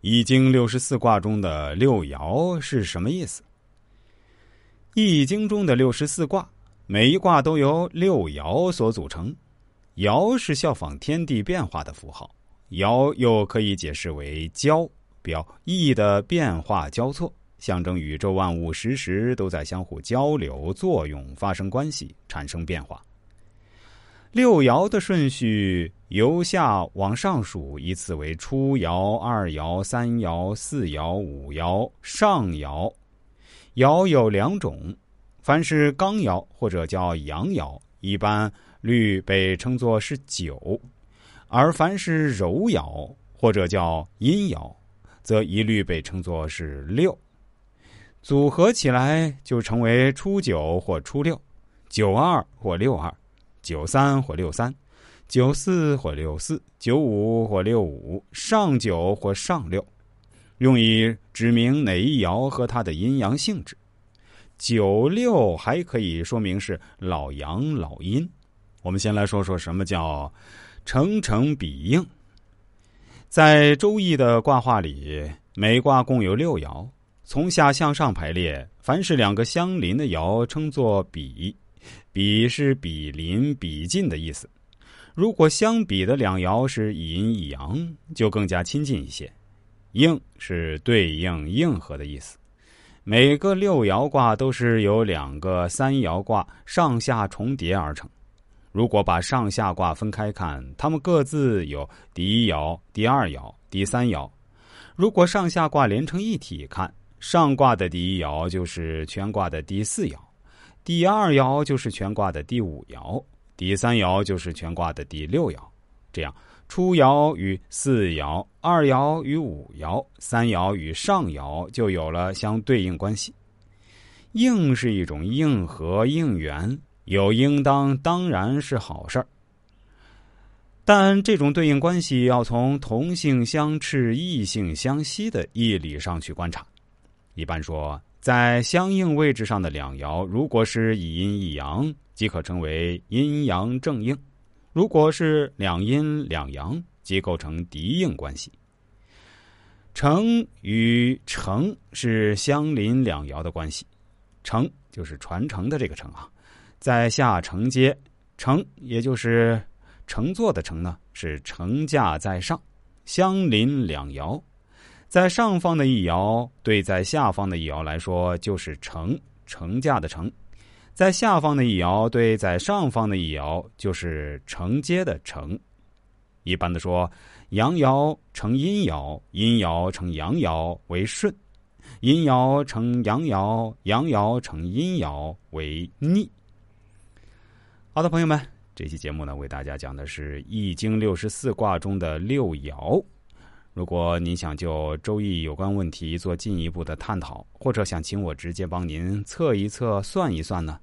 易经六十四卦中的六爻是什么意思？易经中的六十四卦，每一卦都由六爻所组成。爻是效仿天地变化的符号，爻又可以解释为交，表意的变化交错，象征宇宙万物时时都在相互交流、作用、发生关系、产生变化。六爻的顺序由下往上数，依次为初爻、二爻、三爻、四爻、五爻、上爻。爻有两种，凡是刚爻或者叫阳爻，一般律被称作是九；而凡是柔爻或者叫阴爻，则一律被称作是六。组合起来就成为初九或初六，九二或六二。九三或六三，九四或六四，九五或六五，上九或上六，用以指明哪一爻和它的阴阳性质。九六还可以说明是老阳老阴。我们先来说说什么叫成成比应。在周易的卦画里，每卦共有六爻，从下向上排列，凡是两个相邻的爻称作比。比是比邻、比近的意思。如果相比的两爻是一阴一阳，就更加亲近一些。应是对应、应和的意思。每个六爻卦都是由两个三爻卦上下重叠而成。如果把上下卦分开看，它们各自有第一爻、第二爻、第三爻。如果上下卦连成一体看，上卦的第一爻就是全卦的第四爻。第二爻就是全卦的第五爻，第三爻就是全卦的第六爻。这样，初爻与四爻，二爻与五爻，三爻与上爻就有了相对应关系。应是一种应和应援，有应当当然是好事儿。但这种对应关系要从同性相斥、异性相吸的义理上去观察。一般说。在相应位置上的两爻，如果是一阴一阳，即可称为阴阳正应；如果是两阴两阳，即构成敌应关系。承与承是相邻两爻的关系，承就是传承的这个承啊，在下承接，承也就是乘坐的乘呢，是乘驾在上，相邻两爻。在上方的一爻对在下方的一爻来说就是乘乘驾的乘，在下方的一爻对在上方的一爻就是承接的承。一般的说，阳爻成阴爻，阴爻成阳爻为顺；阴爻成阳爻，阳爻成阴爻为逆。好的，朋友们，这期节目呢，为大家讲的是《易经》六十四卦中的六爻。如果您想就周易有关问题做进一步的探讨，或者想请我直接帮您测一测、算一算呢，